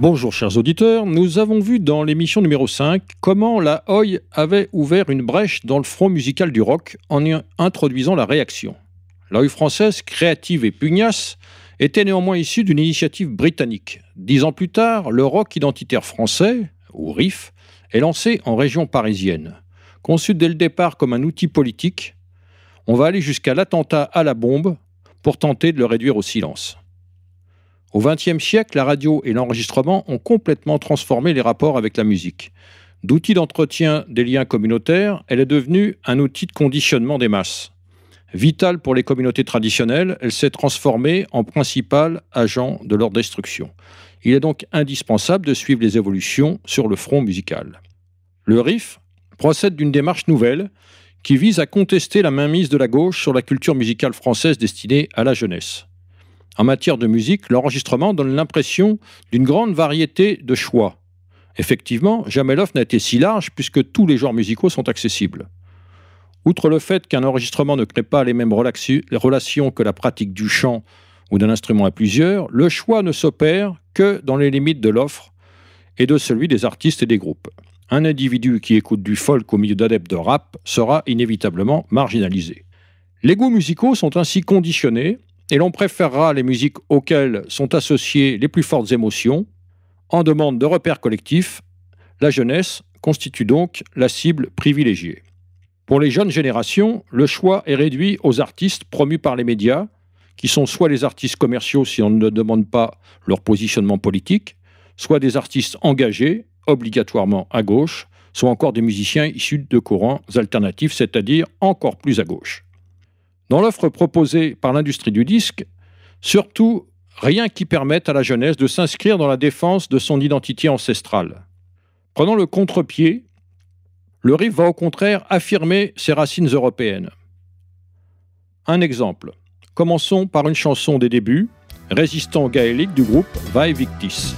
Bonjour chers auditeurs, nous avons vu dans l'émission numéro 5 comment la Hoy avait ouvert une brèche dans le front musical du rock en introduisant la réaction. La Hoy française, créative et pugnace, était néanmoins issue d'une initiative britannique. Dix ans plus tard, le rock identitaire français, ou RIF, est lancé en région parisienne. Conçu dès le départ comme un outil politique, on va aller jusqu'à l'attentat à la bombe pour tenter de le réduire au silence. Au XXe siècle, la radio et l'enregistrement ont complètement transformé les rapports avec la musique. D'outil d'entretien des liens communautaires, elle est devenue un outil de conditionnement des masses. Vitale pour les communautés traditionnelles, elle s'est transformée en principal agent de leur destruction. Il est donc indispensable de suivre les évolutions sur le front musical. Le RIF procède d'une démarche nouvelle qui vise à contester la mainmise de la gauche sur la culture musicale française destinée à la jeunesse. En matière de musique, l'enregistrement donne l'impression d'une grande variété de choix. Effectivement, jamais l'offre n'a été si large puisque tous les genres musicaux sont accessibles. Outre le fait qu'un enregistrement ne crée pas les mêmes relations que la pratique du chant ou d'un instrument à plusieurs, le choix ne s'opère que dans les limites de l'offre et de celui des artistes et des groupes. Un individu qui écoute du folk au milieu d'adeptes de rap sera inévitablement marginalisé. Les goûts musicaux sont ainsi conditionnés et l'on préférera les musiques auxquelles sont associées les plus fortes émotions. En demande de repères collectifs, la jeunesse constitue donc la cible privilégiée. Pour les jeunes générations, le choix est réduit aux artistes promus par les médias, qui sont soit les artistes commerciaux si on ne demande pas leur positionnement politique, soit des artistes engagés, obligatoirement à gauche, soit encore des musiciens issus de courants alternatifs, c'est-à-dire encore plus à gauche. Dans l'offre proposée par l'industrie du disque, surtout rien qui permette à la jeunesse de s'inscrire dans la défense de son identité ancestrale. Prenons le contre-pied, le RIF va au contraire affirmer ses racines européennes. Un exemple. Commençons par une chanson des débuts, résistant gaélique du groupe Vae Victis.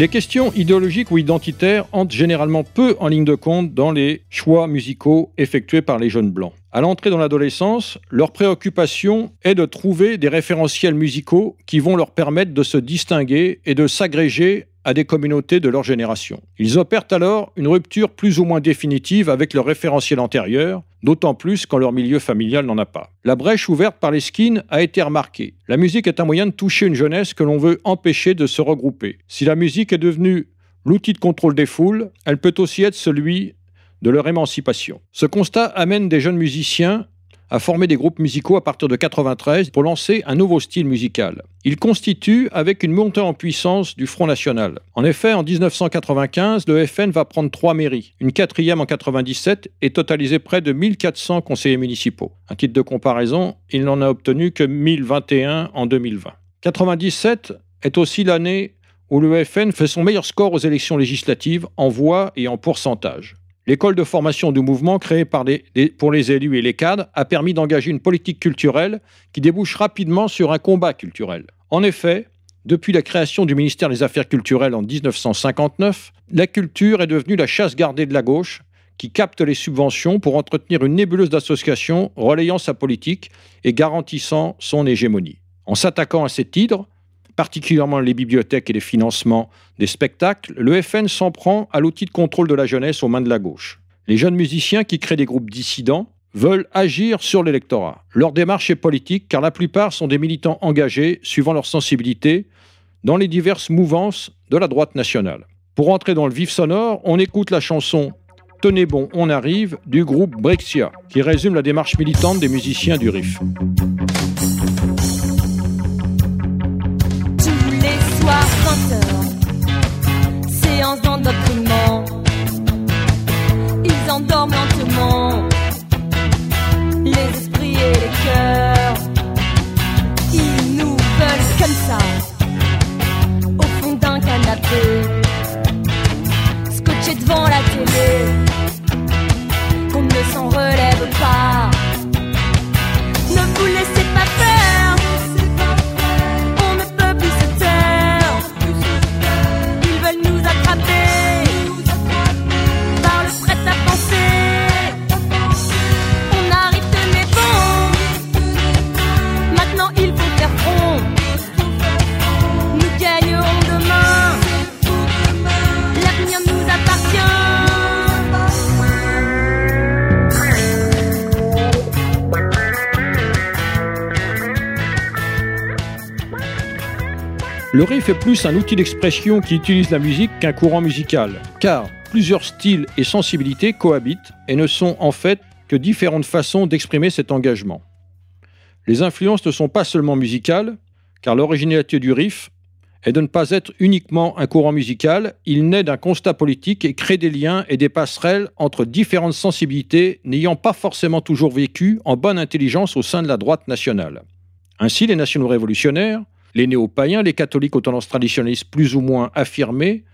Les questions idéologiques ou identitaires entrent généralement peu en ligne de compte dans les choix musicaux effectués par les jeunes blancs. À l'entrée dans l'adolescence, leur préoccupation est de trouver des référentiels musicaux qui vont leur permettre de se distinguer et de s'agréger à des communautés de leur génération. Ils opèrent alors une rupture plus ou moins définitive avec leur référentiel antérieur, d'autant plus quand leur milieu familial n'en a pas. La brèche ouverte par les skins a été remarquée. La musique est un moyen de toucher une jeunesse que l'on veut empêcher de se regrouper. Si la musique est devenue l'outil de contrôle des foules, elle peut aussi être celui de leur émancipation. Ce constat amène des jeunes musiciens a formé des groupes musicaux à partir de 93 pour lancer un nouveau style musical. Il constitue avec une montée en puissance du Front National. En effet, en 1995, le FN va prendre trois mairies, une quatrième en 97 et totaliser près de 1400 conseillers municipaux. Un titre de comparaison, il n'en a obtenu que 1021 en 2020. 97 est aussi l'année où le FN fait son meilleur score aux élections législatives en voix et en pourcentage. L'école de formation du mouvement créée pour les élus et les cadres a permis d'engager une politique culturelle qui débouche rapidement sur un combat culturel. En effet, depuis la création du ministère des Affaires culturelles en 1959, la culture est devenue la chasse gardée de la gauche qui capte les subventions pour entretenir une nébuleuse d'associations relayant sa politique et garantissant son hégémonie. En s'attaquant à cette hydre, particulièrement les bibliothèques et les financements des spectacles, le FN s'en prend à l'outil de contrôle de la jeunesse aux mains de la gauche. Les jeunes musiciens qui créent des groupes dissidents veulent agir sur l'électorat. Leur démarche est politique car la plupart sont des militants engagés, suivant leur sensibilité, dans les diverses mouvances de la droite nationale. Pour entrer dans le vif sonore, on écoute la chanson Tenez bon, on arrive du groupe Brexia, qui résume la démarche militante des musiciens du RIF. 20h. Séance d'endoctrinement. Ils endorment lentement les esprits et les cœurs. Plus un outil d'expression qui utilise la musique qu'un courant musical, car plusieurs styles et sensibilités cohabitent et ne sont en fait que différentes façons d'exprimer cet engagement. Les influences ne sont pas seulement musicales, car l'originalité du riff est de ne pas être uniquement un courant musical, il naît d'un constat politique et crée des liens et des passerelles entre différentes sensibilités n'ayant pas forcément toujours vécu en bonne intelligence au sein de la droite nationale. Ainsi, les nationaux révolutionnaires, les néo-païens, les catholiques aux tendances traditionnalistes plus ou moins affirmées,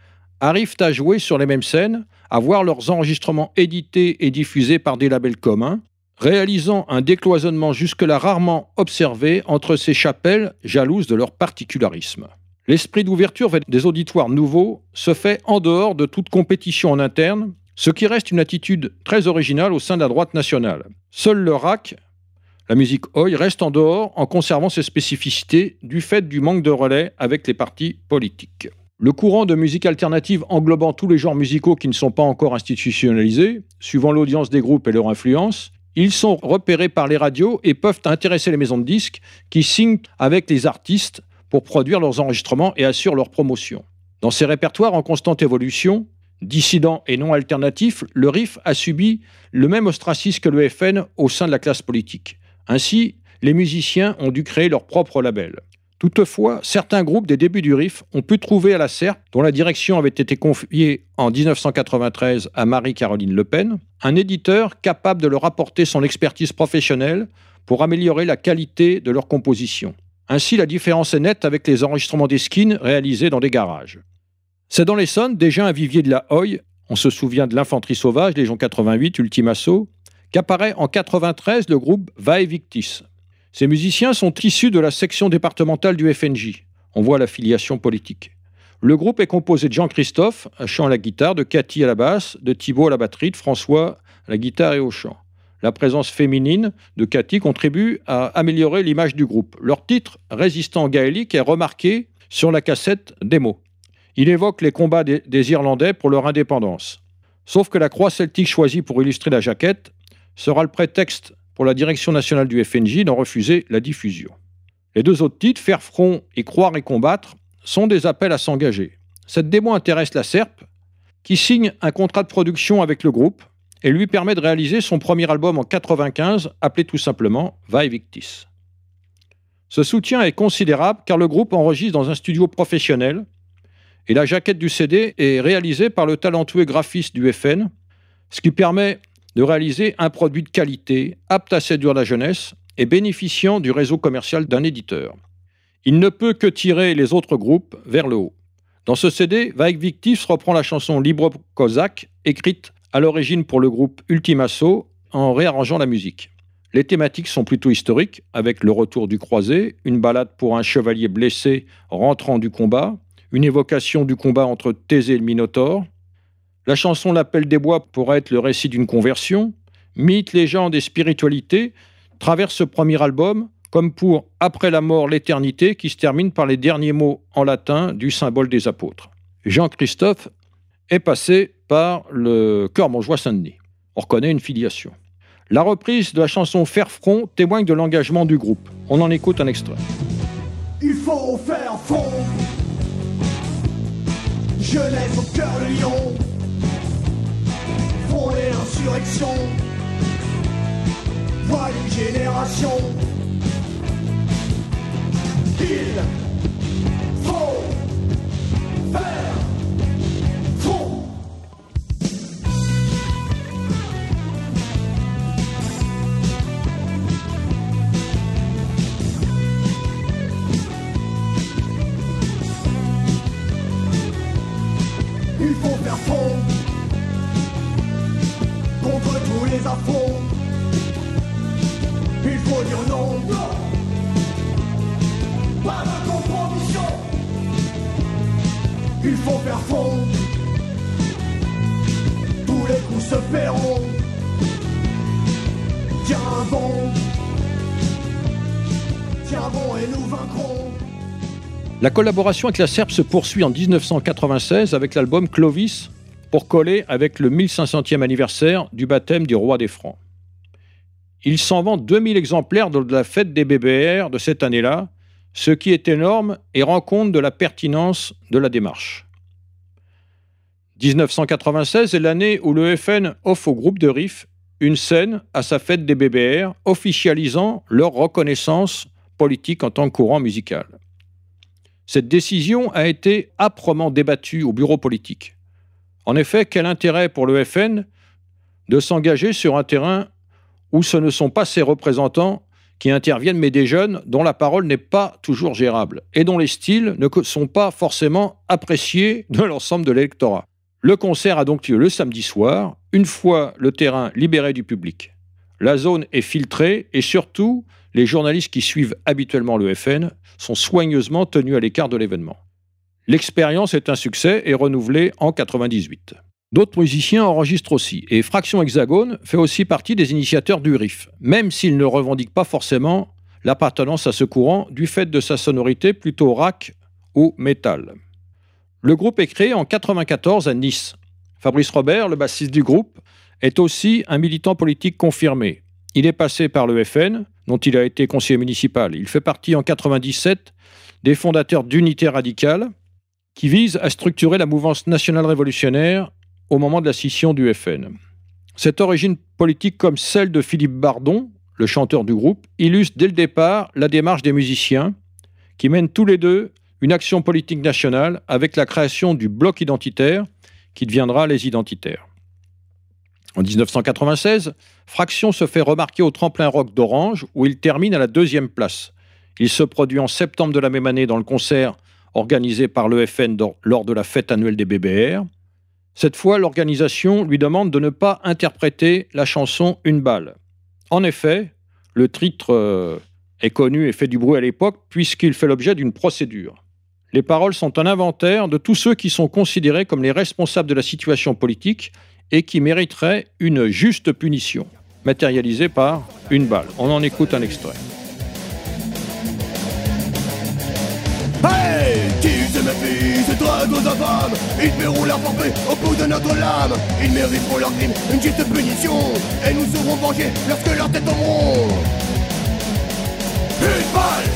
arrivent à jouer sur les mêmes scènes, à voir leurs enregistrements édités et diffusés par des labels communs, réalisant un décloisonnement jusque-là rarement observé entre ces chapelles jalouses de leur particularisme. L'esprit d'ouverture vers des auditoires nouveaux se fait en dehors de toute compétition en interne, ce qui reste une attitude très originale au sein de la droite nationale. Seul le RAC, la musique Oi reste en dehors en conservant ses spécificités du fait du manque de relais avec les partis politiques. Le courant de musique alternative englobant tous les genres musicaux qui ne sont pas encore institutionnalisés, suivant l'audience des groupes et leur influence, ils sont repérés par les radios et peuvent intéresser les maisons de disques qui signent avec les artistes pour produire leurs enregistrements et assurent leur promotion. Dans ces répertoires en constante évolution, dissidents et non alternatifs, le RIF a subi le même ostracisme que le FN au sein de la classe politique. Ainsi, les musiciens ont dû créer leur propre label. Toutefois, certains groupes des débuts du RIF ont pu trouver à la SERP, dont la direction avait été confiée en 1993 à Marie-Caroline Le Pen, un éditeur capable de leur apporter son expertise professionnelle pour améliorer la qualité de leur composition. Ainsi, la différence est nette avec les enregistrements des skins réalisés dans des garages. C'est dans l'Essonne, déjà un vivier de la Hoy, on se souvient de l'infanterie sauvage, Légion 88, Ultima Assaut, qu'apparaît en 93 le groupe Vae Victis. Ces musiciens sont issus de la section départementale du FNJ. On voit l'affiliation politique. Le groupe est composé de Jean-Christophe, à chant à la guitare, de Cathy à la basse, de Thibault à la batterie, de François à la guitare et au chant. La présence féminine de Cathy contribue à améliorer l'image du groupe. Leur titre, Résistant gaélique, est remarqué sur la cassette démo. Il évoque les combats des, des Irlandais pour leur indépendance. Sauf que la croix celtique choisie pour illustrer la jaquette sera le prétexte pour la direction nationale du FNJ d'en refuser la diffusion. Les deux autres titres, Faire front et Croire et combattre, sont des appels à s'engager. Cette démo intéresse la SERP, qui signe un contrat de production avec le groupe et lui permet de réaliser son premier album en 95, appelé tout simplement Vae Victis. Ce soutien est considérable car le groupe enregistre dans un studio professionnel et la jaquette du CD est réalisée par le talentueux graphiste du FN, ce qui permet de réaliser un produit de qualité, apte à séduire la jeunesse et bénéficiant du réseau commercial d'un éditeur. Il ne peut que tirer les autres groupes vers le haut. Dans ce CD, Vague Victis reprend la chanson Libre Cosaque, écrite à l'origine pour le groupe Ultimasso, en réarrangeant la musique. Les thématiques sont plutôt historiques, avec le retour du croisé, une balade pour un chevalier blessé rentrant du combat, une évocation du combat entre Thésée et le Minotaure, la chanson L'appel des bois pourrait être le récit d'une conversion. Mythes, légendes et spiritualité traversent ce premier album comme pour Après la mort, l'éternité, qui se termine par les derniers mots en latin du symbole des apôtres. Jean-Christophe est passé par le cœur Montjoie Saint-Denis. On reconnaît une filiation. La reprise de la chanson Faire front témoigne de l'engagement du groupe. On en écoute un extrait. Il faut faire front. Jeunesse au cœur de lion. Et insurrection. Voix d'une génération. Il La collaboration avec la SERP se poursuit en 1996 avec l'album Clovis pour coller avec le 1500e anniversaire du baptême du roi des Francs. Il s'en vend 2000 exemplaires de la fête des BBR de cette année-là, ce qui est énorme et rend compte de la pertinence de la démarche. 1996 est l'année où le FN offre au groupe de Riff une scène à sa fête des BBR, officialisant leur reconnaissance politique en tant que courant musical. Cette décision a été âprement débattue au bureau politique. En effet, quel intérêt pour le FN de s'engager sur un terrain où ce ne sont pas ses représentants qui interviennent, mais des jeunes dont la parole n'est pas toujours gérable et dont les styles ne sont pas forcément appréciés de l'ensemble de l'électorat. Le concert a donc lieu le samedi soir, une fois le terrain libéré du public. La zone est filtrée et surtout, les journalistes qui suivent habituellement le FN sont soigneusement tenus à l'écart de l'événement. L'expérience est un succès et renouvelée en 98. D'autres musiciens enregistrent aussi, et Fraction Hexagone fait aussi partie des initiateurs du riff, même s'il ne revendique pas forcément l'appartenance à ce courant du fait de sa sonorité plutôt rack ou métal. Le groupe est créé en 94 à Nice. Fabrice Robert, le bassiste du groupe, est aussi un militant politique confirmé. Il est passé par le FN, dont il a été conseiller municipal. Il fait partie en 97 des fondateurs d'Unité radicale, qui vise à structurer la mouvance nationale révolutionnaire au moment de la scission du FN. Cette origine politique comme celle de Philippe Bardon, le chanteur du groupe, illustre dès le départ la démarche des musiciens qui mènent tous les deux une action politique nationale avec la création du bloc identitaire qui deviendra les identitaires. En 1996, Fraction se fait remarquer au tremplin rock d'Orange où il termine à la deuxième place. Il se produit en septembre de la même année dans le concert organisé par l'EFN lors de la fête annuelle des BBR. Cette fois, l'organisation lui demande de ne pas interpréter la chanson Une balle. En effet, le titre euh, est connu et fait du bruit à l'époque puisqu'il fait l'objet d'une procédure. Les paroles sont un inventaire de tous ceux qui sont considérés comme les responsables de la situation politique et qui mériteraient une juste punition, matérialisée par une balle. On en écoute un extrait. Hey Qui se méfie, se drague aux infâmes Ils paieront leur forfait au bout de notre lame Ils méritent pour leur crime une juste punition Et nous serons vengés lorsque leur tête tomberont Une balle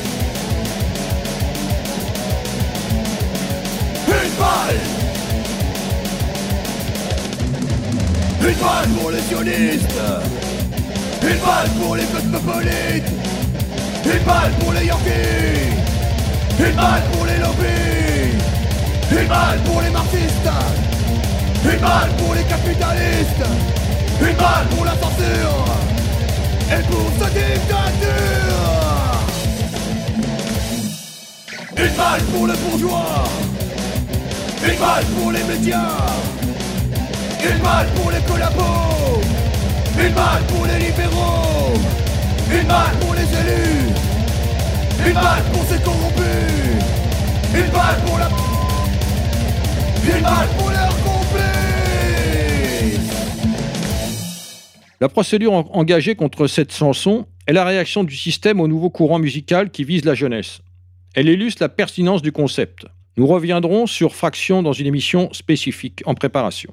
Une balle Une balle pour les sionistes. Une balle pour les cosmopolites. Une balle pour les Yankees. Une balle pour les lobbies. Une balle pour les marxistes. Une balle pour les capitalistes. Une balle pour la censure. Et pour cette dictature Une balle pour le bourgeois. Une balle pour les médias Une balle pour les collabos Une balle pour les libéraux Une balle pour les élus une balle pour ces corrompus Une balle pour la... Une balle pour leur complice La procédure en- engagée contre cette chanson est la réaction du système au nouveau courant musical qui vise la jeunesse. Elle illustre la pertinence du concept. Nous reviendrons sur Fraction dans une émission spécifique en préparation.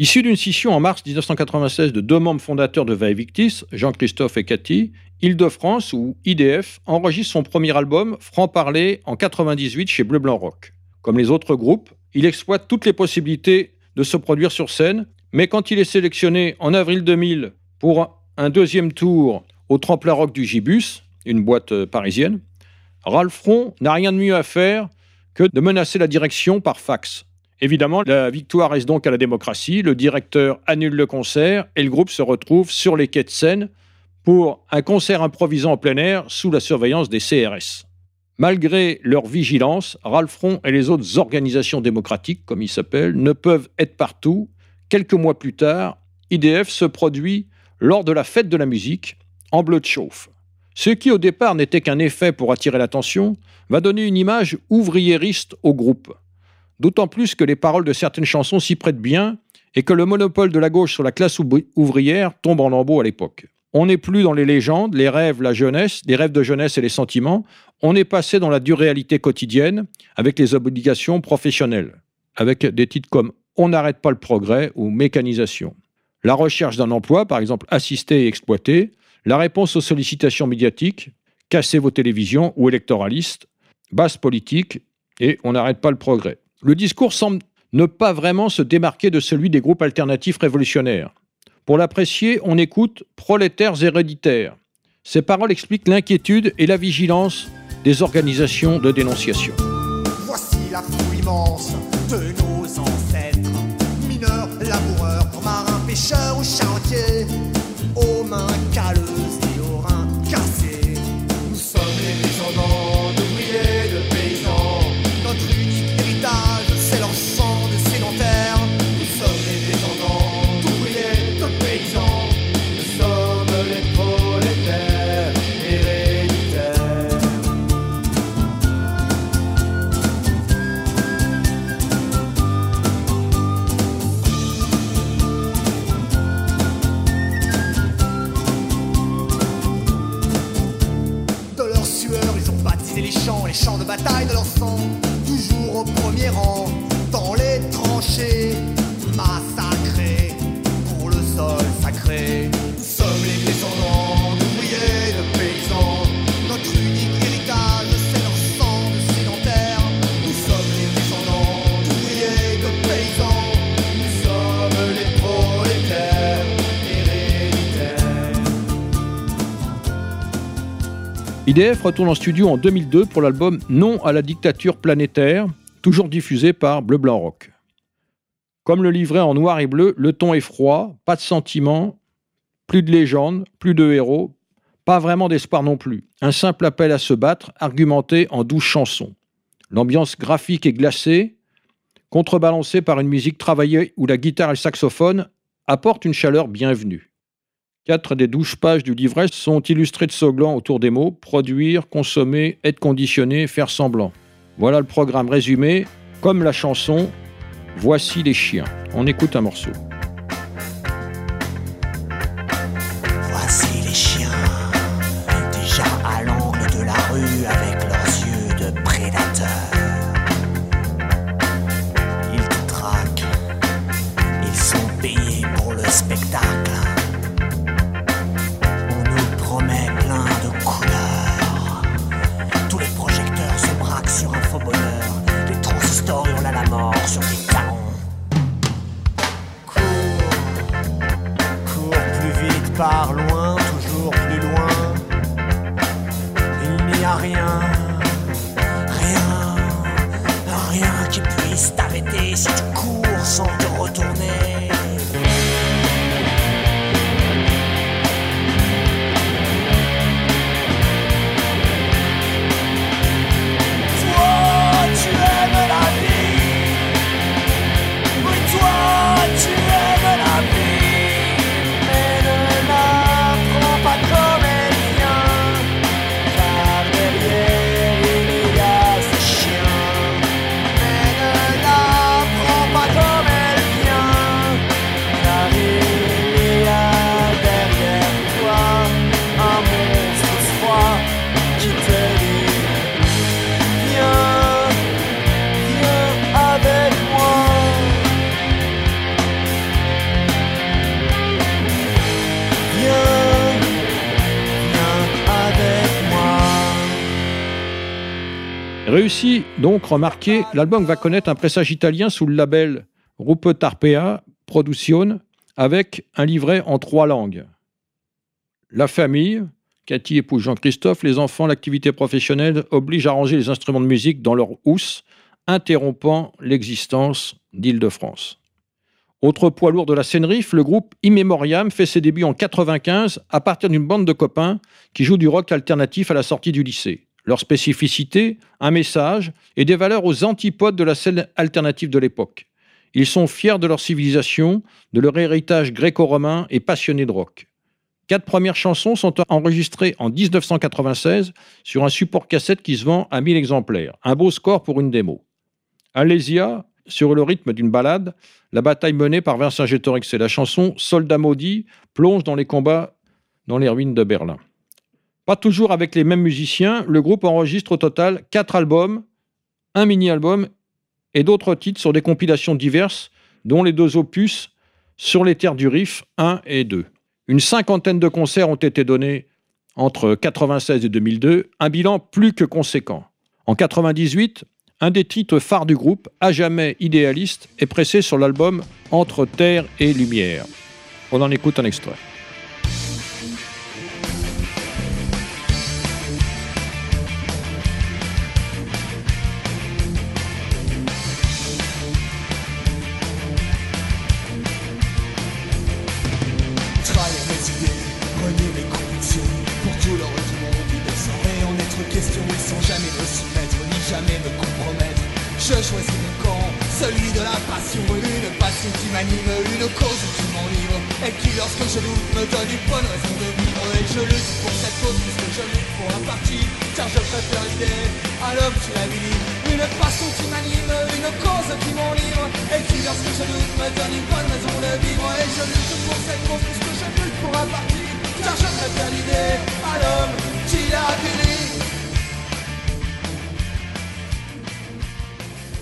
Issu d'une scission en mars 1996 de deux membres fondateurs de Vaevictis, Jean-Christophe et Cathy, Île-de-France, ou IDF, enregistre son premier album, Franc-Parler, en 98 chez Bleu Blanc Rock. Comme les autres groupes, il exploite toutes les possibilités de se produire sur scène, mais quand il est sélectionné en avril 2000 pour un deuxième tour au tremplin rock du Gibus, une boîte euh, parisienne, Ralph Fron n'a rien de mieux à faire que de menacer la direction par fax. Évidemment, la victoire reste donc à la démocratie, le directeur annule le concert et le groupe se retrouve sur les quais de Seine pour un concert improvisant en plein air sous la surveillance des CRS. Malgré leur vigilance, Ralph Fron et les autres organisations démocratiques, comme ils s'appellent, ne peuvent être partout. Quelques mois plus tard, IDF se produit lors de la fête de la musique en bleu de chauffe. Ce qui au départ n'était qu'un effet pour attirer l'attention, va donner une image ouvriériste au groupe. D'autant plus que les paroles de certaines chansons s'y prêtent bien et que le monopole de la gauche sur la classe ouvrière tombe en lambeaux à l'époque. On n'est plus dans les légendes, les rêves, la jeunesse, les rêves de jeunesse et les sentiments. On est passé dans la dure réalité quotidienne avec les obligations professionnelles, avec des titres comme On n'arrête pas le progrès ou Mécanisation. La recherche d'un emploi, par exemple assisté et exploité, la réponse aux sollicitations médiatiques, Cassez vos télévisions ou électoralistes, basse politique et On n'arrête pas le progrès. Le discours semble ne pas vraiment se démarquer de celui des groupes alternatifs révolutionnaires. Pour l'apprécier, on écoute Prolétaires héréditaires. Ces paroles expliquent l'inquiétude et la vigilance des organisations de dénonciation. Voici la fouille immense de nos ancêtres, mineurs, laboureurs, marins, pêcheurs ou aux mains IDF retourne en studio en 2002 pour l'album Non à la dictature planétaire, toujours diffusé par Bleu Blanc Rock. Comme le livret en noir et bleu, le ton est froid, pas de sentiment, plus de légende, plus de héros, pas vraiment d'espoir non plus. Un simple appel à se battre, argumenté en douze chansons. L'ambiance graphique est glacée, contrebalancée par une musique travaillée où la guitare et le saxophone apportent une chaleur bienvenue. Quatre des douze pages du livret sont illustrées de slogans autour des mots produire, consommer, être conditionné, faire semblant. Voilà le programme résumé, comme la chanson Voici les chiens. On écoute un morceau. Réussi donc remarqué, l'album va connaître un pressage italien sous le label Rupe Tarpea Produzione avec un livret en trois langues. La famille, Cathy épouse Jean-Christophe, les enfants, l'activité professionnelle oblige à ranger les instruments de musique dans leur housse, interrompant l'existence d'Île-de-France. Autre poids lourd de la scène riff, le groupe Immemoriam fait ses débuts en 95 à partir d'une bande de copains qui jouent du rock alternatif à la sortie du lycée. Leur spécificité, un message et des valeurs aux antipodes de la scène alternative de l'époque. Ils sont fiers de leur civilisation, de leur héritage gréco-romain et passionnés de rock. Quatre premières chansons sont enregistrées en 1996 sur un support cassette qui se vend à 1000 exemplaires. Un beau score pour une démo. Alésia, sur le rythme d'une balade, la bataille menée par Vincent Gétorix et la chanson Soldat maudit plonge dans les combats dans les ruines de Berlin. Pas toujours avec les mêmes musiciens, le groupe enregistre au total quatre albums, un mini-album et d'autres titres sur des compilations diverses, dont les deux opus Sur les terres du Rif 1 et 2. Une cinquantaine de concerts ont été donnés entre 1996 et 2002, un bilan plus que conséquent. En 1998, un des titres phares du groupe, à jamais idéaliste, est pressé sur l'album Entre terre et lumière. On en écoute un extrait.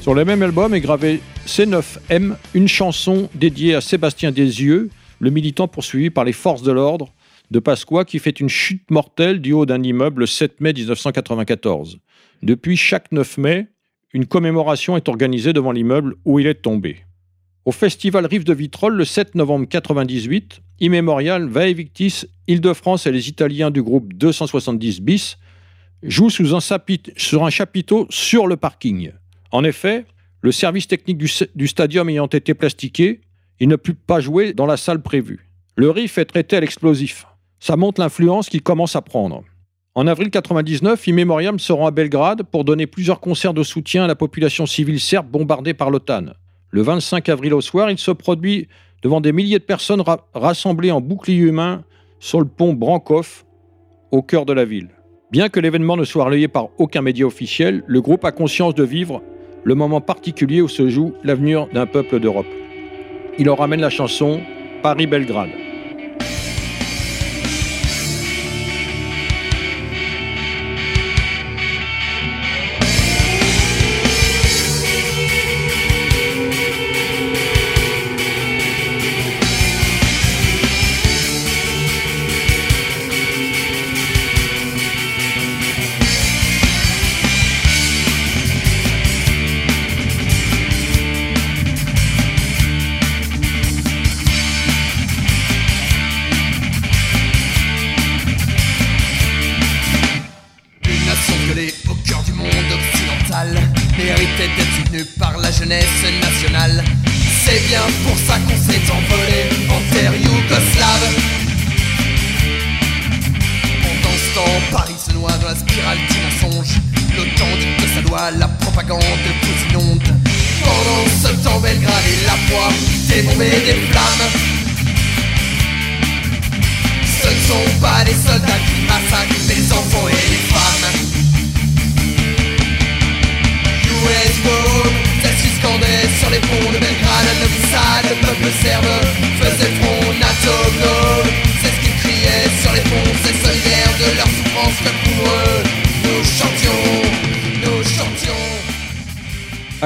Sur le même album est gravé C9M, une chanson dédiée à Sébastien Desieux, le militant poursuivi par les forces de l'ordre de Pasqua qui fait une chute mortelle du haut d'un immeuble le 7 mai 1994. Depuis chaque 9 mai, une commémoration est organisée devant l'immeuble où il est tombé. Au festival Rive de Vitrolles le 7 novembre 1998, Immémorial, Vae Victis, Île-de-France et les Italiens du groupe 270 bis jouent sur un chapiteau sur le parking. En effet, le service technique du, du stadium ayant été plastiqué, il ne peut pas jouer dans la salle prévue. Le riff est traité à l'explosif. Ça montre l'influence qu'il commence à prendre. En avril 99, Immemoriam se rend à Belgrade pour donner plusieurs concerts de soutien à la population civile serbe bombardée par l'OTAN. Le 25 avril au soir, il se produit devant des milliers de personnes ra- rassemblées en bouclier humain sur le pont Brankov, au cœur de la ville. Bien que l'événement ne soit relayé par aucun média officiel, le groupe a conscience de vivre le moment particulier où se joue l'avenir d'un peuple d'Europe. Il en ramène la chanson Paris-Belgrade.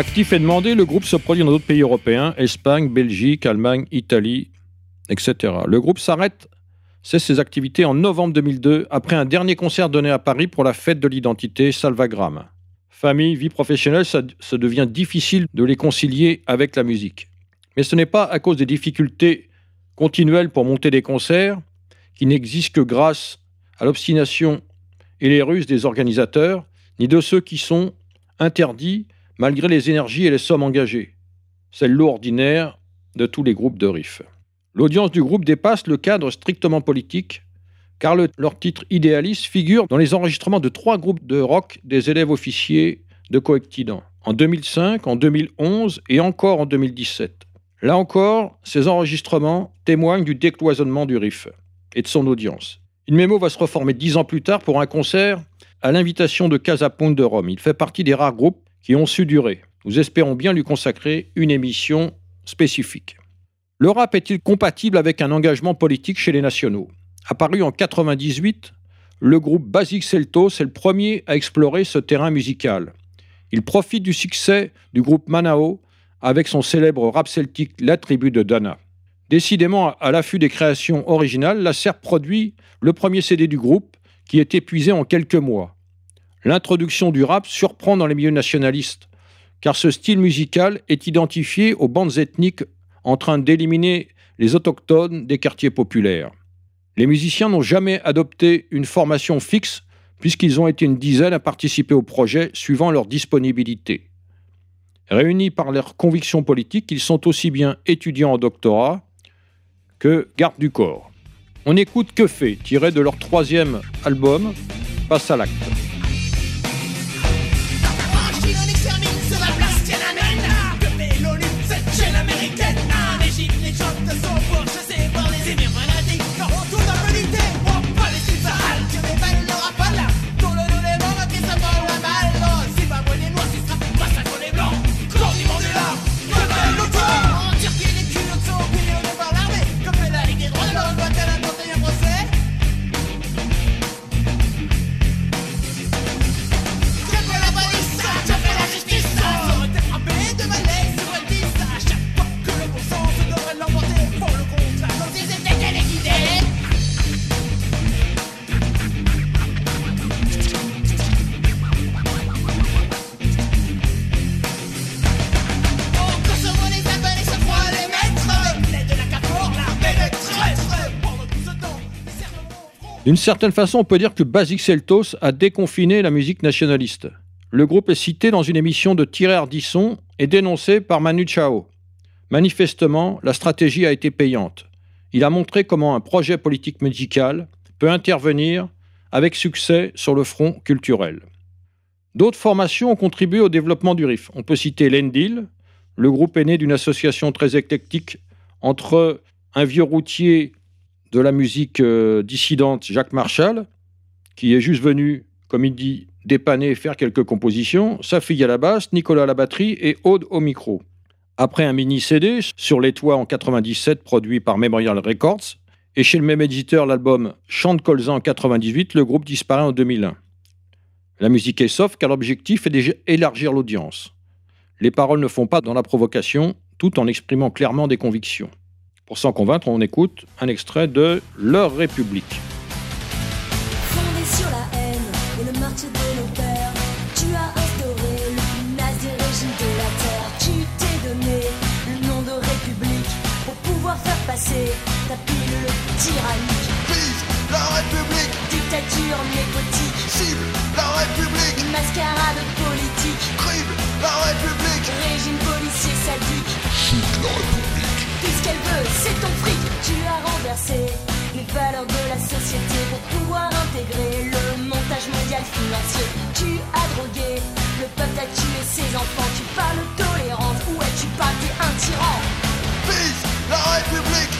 Actif et demandé, le groupe se produit dans d'autres pays européens, Espagne, Belgique, Allemagne, Italie, etc. Le groupe s'arrête, cesse ses activités en novembre 2002, après un dernier concert donné à Paris pour la fête de l'identité Salvagram. Famille, vie professionnelle, ça, devient difficile de les concilier avec la musique. Mais ce n'est pas à cause des difficultés continuelles pour monter des concerts, qui n'existent que grâce à l'obstination et les ruses des organisateurs, ni de ceux qui sont interdits malgré les énergies et les sommes engagées. C'est le lot ordinaire de tous les groupes de riff. L'audience du groupe dépasse le cadre strictement politique, car le- leur titre idéaliste figure dans les enregistrements de trois groupes de rock des élèves officiers de Coectidan, en 2005, en 2011 et encore en 2017. Là encore, ces enregistrements témoignent du décloisonnement du riff et de son audience. Une mémo va se reformer dix ans plus tard pour un concert à l'invitation de Casa Pound de Rome. Il fait partie des rares groupes qui ont su durer. Nous espérons bien lui consacrer une émission spécifique. Le rap est-il compatible avec un engagement politique chez les nationaux? Apparu en 98, le groupe Basic Celtos est le premier à explorer ce terrain musical. Il profite du succès du groupe Manao avec son célèbre rap celtique La Tribu de Dana. Décidément, à l'affût des créations originales, la SERP produit le premier CD du groupe qui est épuisé en quelques mois. L'introduction du rap surprend dans les milieux nationalistes, car ce style musical est identifié aux bandes ethniques en train d'éliminer les autochtones des quartiers populaires. Les musiciens n'ont jamais adopté une formation fixe, puisqu'ils ont été une dizaine à participer au projet suivant leur disponibilité. Réunis par leurs convictions politiques, ils sont aussi bien étudiants en doctorat que gardes du corps. On écoute Que fait, tiré de leur troisième album, Passe à l'acte. D'une certaine façon, on peut dire que Basic a déconfiné la musique nationaliste. Le groupe est cité dans une émission de Thierry Ardisson et dénoncé par Manu Chao. Manifestement, la stratégie a été payante. Il a montré comment un projet politique musical peut intervenir avec succès sur le front culturel. D'autres formations ont contribué au développement du riff. On peut citer l'Endil. Le groupe est né d'une association très éclectique entre un vieux routier de la musique euh, dissidente, Jacques Marshall, qui est juste venu, comme il dit, dépanner faire quelques compositions, sa fille à la basse, Nicolas à la batterie et Aude au micro. Après un mini-CD sur les toits en 97 produit par Memorial Records, et chez le même éditeur l'album Chant de Colza en 98, le groupe disparaît en 2001. La musique est soft car l'objectif est d'élargir l'audience. Les paroles ne font pas dans la provocation, tout en exprimant clairement des convictions. Pour s'en convaincre, on écoute un extrait de Leur République. Fondé sur la haine et le martyr de nos pères, tu as instauré le plus nazi régime de la terre. Tu t'es donné le nom de République pour pouvoir faire passer ta pilule tyrannique. Vise la République, Dictature népotique, cible la République, mascarade politique, crible la République, régime policier sadique. shoot la République, Tout ce qu'elle veut, c'est ton fric. Tu as renversé les valeurs de la société pour pouvoir intégrer le montage mondial financier. Tu as drogué le peuple, t'as tué ses enfants. Tu parles tolérance, ouais, tu parles t'es un tyran. vise la République,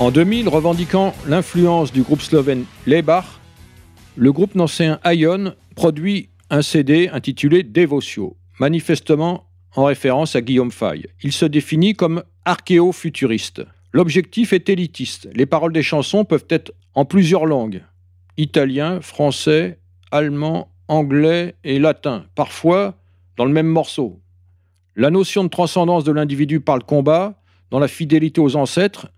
En 2000, revendiquant l'influence du groupe slovène Lebach, le groupe nancéen Ion produit un CD intitulé Devotio, manifestement en référence à Guillaume Fay. Il se définit comme archéo-futuriste. L'objectif est élitiste. Les paroles des chansons peuvent être en plusieurs langues italien, français, allemand, anglais et latin. Parfois, dans le même morceau. La notion de transcendance de l'individu par le combat, dans la fidélité aux ancêtres,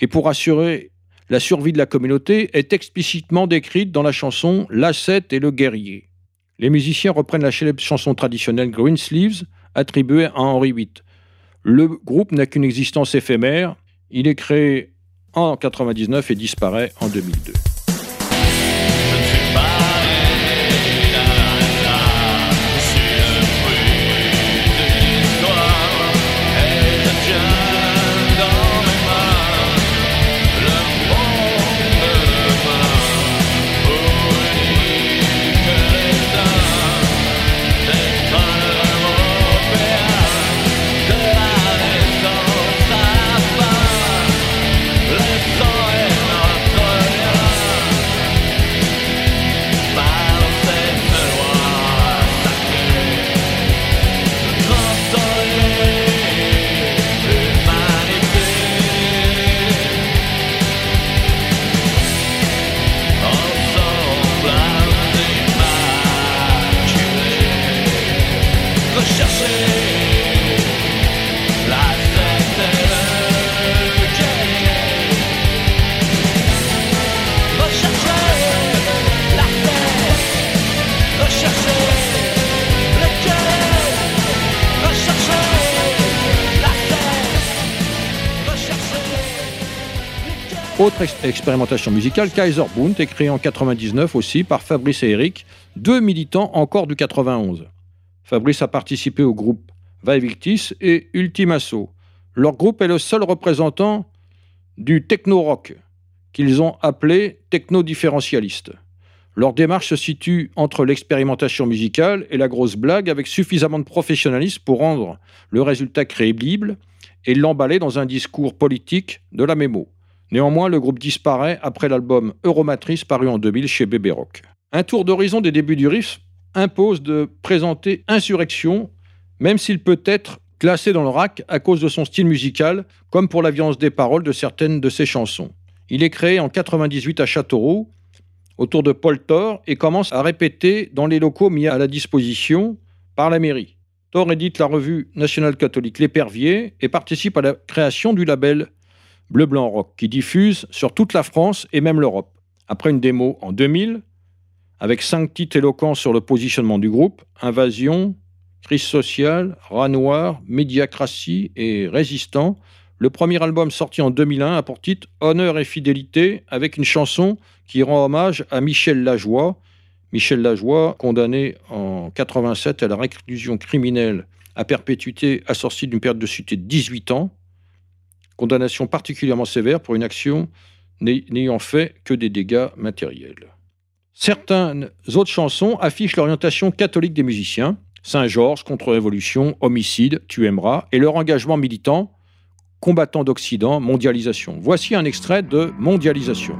et pour assurer la survie de la communauté, est explicitement décrite dans la chanson L'ascète et le guerrier. Les musiciens reprennent la célèbre chanson traditionnelle Green Sleeves, attribuée à Henri VIII. Le groupe n'a qu'une existence éphémère. Il est créé en 99 et disparaît en 2002. Expérimentation musicale, Kaiser Bund, est créé en 99 aussi par Fabrice et Eric, deux militants encore du 91. Fabrice a participé au groupe Vaevictis et Ultimasso. Leur groupe est le seul représentant du techno-rock, qu'ils ont appelé techno-différentialiste. Leur démarche se situe entre l'expérimentation musicale et la grosse blague avec suffisamment de professionnalisme pour rendre le résultat crédible et l'emballer dans un discours politique de la mémo. Néanmoins, le groupe disparaît après l'album Euromatrice paru en 2000 chez Bébé Rock. Un tour d'horizon des débuts du riff impose de présenter Insurrection, même s'il peut être classé dans le rack à cause de son style musical, comme pour la violence des paroles de certaines de ses chansons. Il est créé en 98 à Châteauroux, autour de Paul Thor, et commence à répéter dans les locaux mis à la disposition par la mairie. Thor édite la revue nationale catholique L'Épervier et participe à la création du label Bleu Blanc Rock, qui diffuse sur toute la France et même l'Europe. Après une démo en 2000, avec cinq titres éloquents sur le positionnement du groupe, Invasion, Crise sociale, Rat noir, Médiacratie et Résistant, le premier album sorti en 2001 a pour titre Honneur et fidélité, avec une chanson qui rend hommage à Michel Lajoie. Michel Lajoie, condamné en 87 à la réclusion criminelle à perpétuité assortie d'une période de sûreté de 18 ans, condamnation particulièrement sévère pour une action n'ay- n'ayant fait que des dégâts matériels. Certaines autres chansons affichent l'orientation catholique des musiciens, Saint-Georges, contre-révolution, homicide, tu aimeras, et leur engagement militant, combattant d'Occident, mondialisation. Voici un extrait de Mondialisation.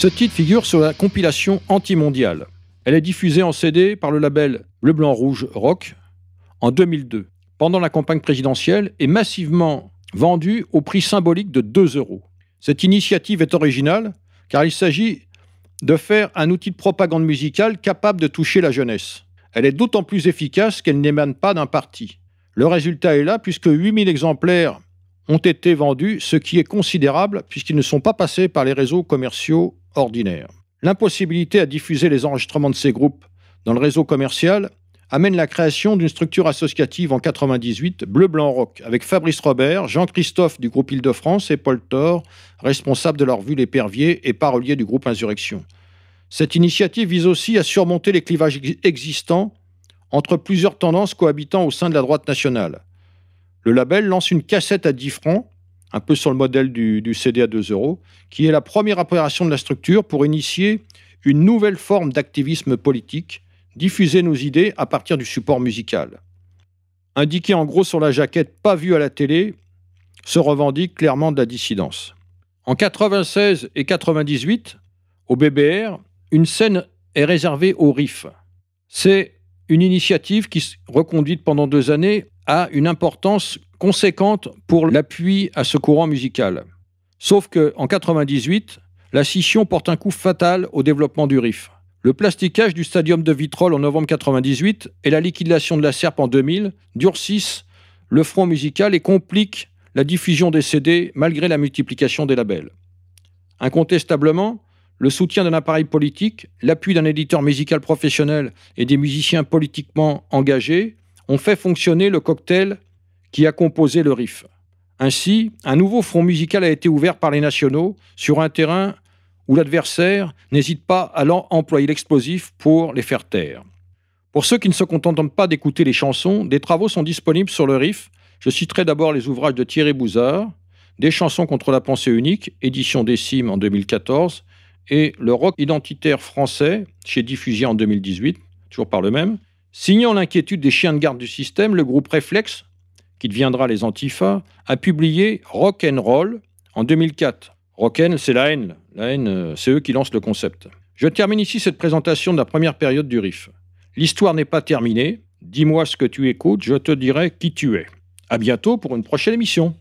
Ce titre figure sur la compilation Anti-Mondiale. Elle est diffusée en CD par le label Bleu Blanc Rouge Rock en 2002, pendant la campagne présidentielle, et massivement vendue au prix symbolique de 2 euros. Cette initiative est originale car il s'agit de faire un outil de propagande musicale capable de toucher la jeunesse. Elle est d'autant plus efficace qu'elle n'émane pas d'un parti. Le résultat est là puisque 8000 exemplaires ont été vendus, ce qui est considérable puisqu'ils ne sont pas passés par les réseaux commerciaux L'impossibilité à diffuser les enregistrements de ces groupes dans le réseau commercial amène la création d'une structure associative en 98, Bleu Blanc Rock, avec Fabrice Robert, Jean-Christophe du groupe Île-de-France et Paul Thor, responsable de la revue L'Épervier et parolier du groupe Insurrection. Cette initiative vise aussi à surmonter les clivages ex- existants entre plusieurs tendances cohabitant au sein de la droite nationale. Le label lance une cassette à 10 francs, un peu sur le modèle du, CD à 2 euros, qui est la première opération de la structure pour initier une nouvelle forme d'activisme politique, diffuser nos idées à partir du support musical. Indiqué en gros sur la jaquette pas vu à la télé, se revendique clairement de la dissidence. En 96 et 98, au BBR, une scène est réservée au RIF. C'est une initiative qui, reconduite pendant deux années, a une importance conséquente pour l'appui à ce courant musical. Sauf que en 98, la scission porte un coup fatal au développement du RIF. Le plasticage du stadium de Vitrolles en novembre 98 et la liquidation de la SERP en 2000 durcissent le front musical et compliquent la diffusion des CD malgré la multiplication des labels. Incontestablement, le soutien d'un appareil politique, l'appui d'un éditeur musical professionnel et des musiciens politiquement engagés ont fait fonctionner le cocktail qui a composé le RIF. Ainsi, un nouveau front musical a été ouvert par les nationaux sur un terrain où l'adversaire n'hésite pas à employer l'explosif pour les faire taire. Pour ceux qui ne se contentent pas d'écouter les chansons, des travaux sont disponibles sur le RIF. Je citerai d'abord les ouvrages de Thierry Bouzard, Des chansons contre la pensée unique, édition Décime en 2014, et Le rock identitaire français, chez Diffusion en 2018, toujours par le même. Signant l'inquiétude des chiens de garde du système, le groupe Réflexe, qui deviendra les Antifa, a publié Rock Roll en 2004. Rock and, c'est la haine. La haine, euh, c'est eux qui lancent le concept. Je termine ici cette présentation de la première période du RIF. L'histoire n'est pas terminée. Dis-moi ce que tu écoutes, je te dirai qui tu es. À bientôt pour une prochaine émission.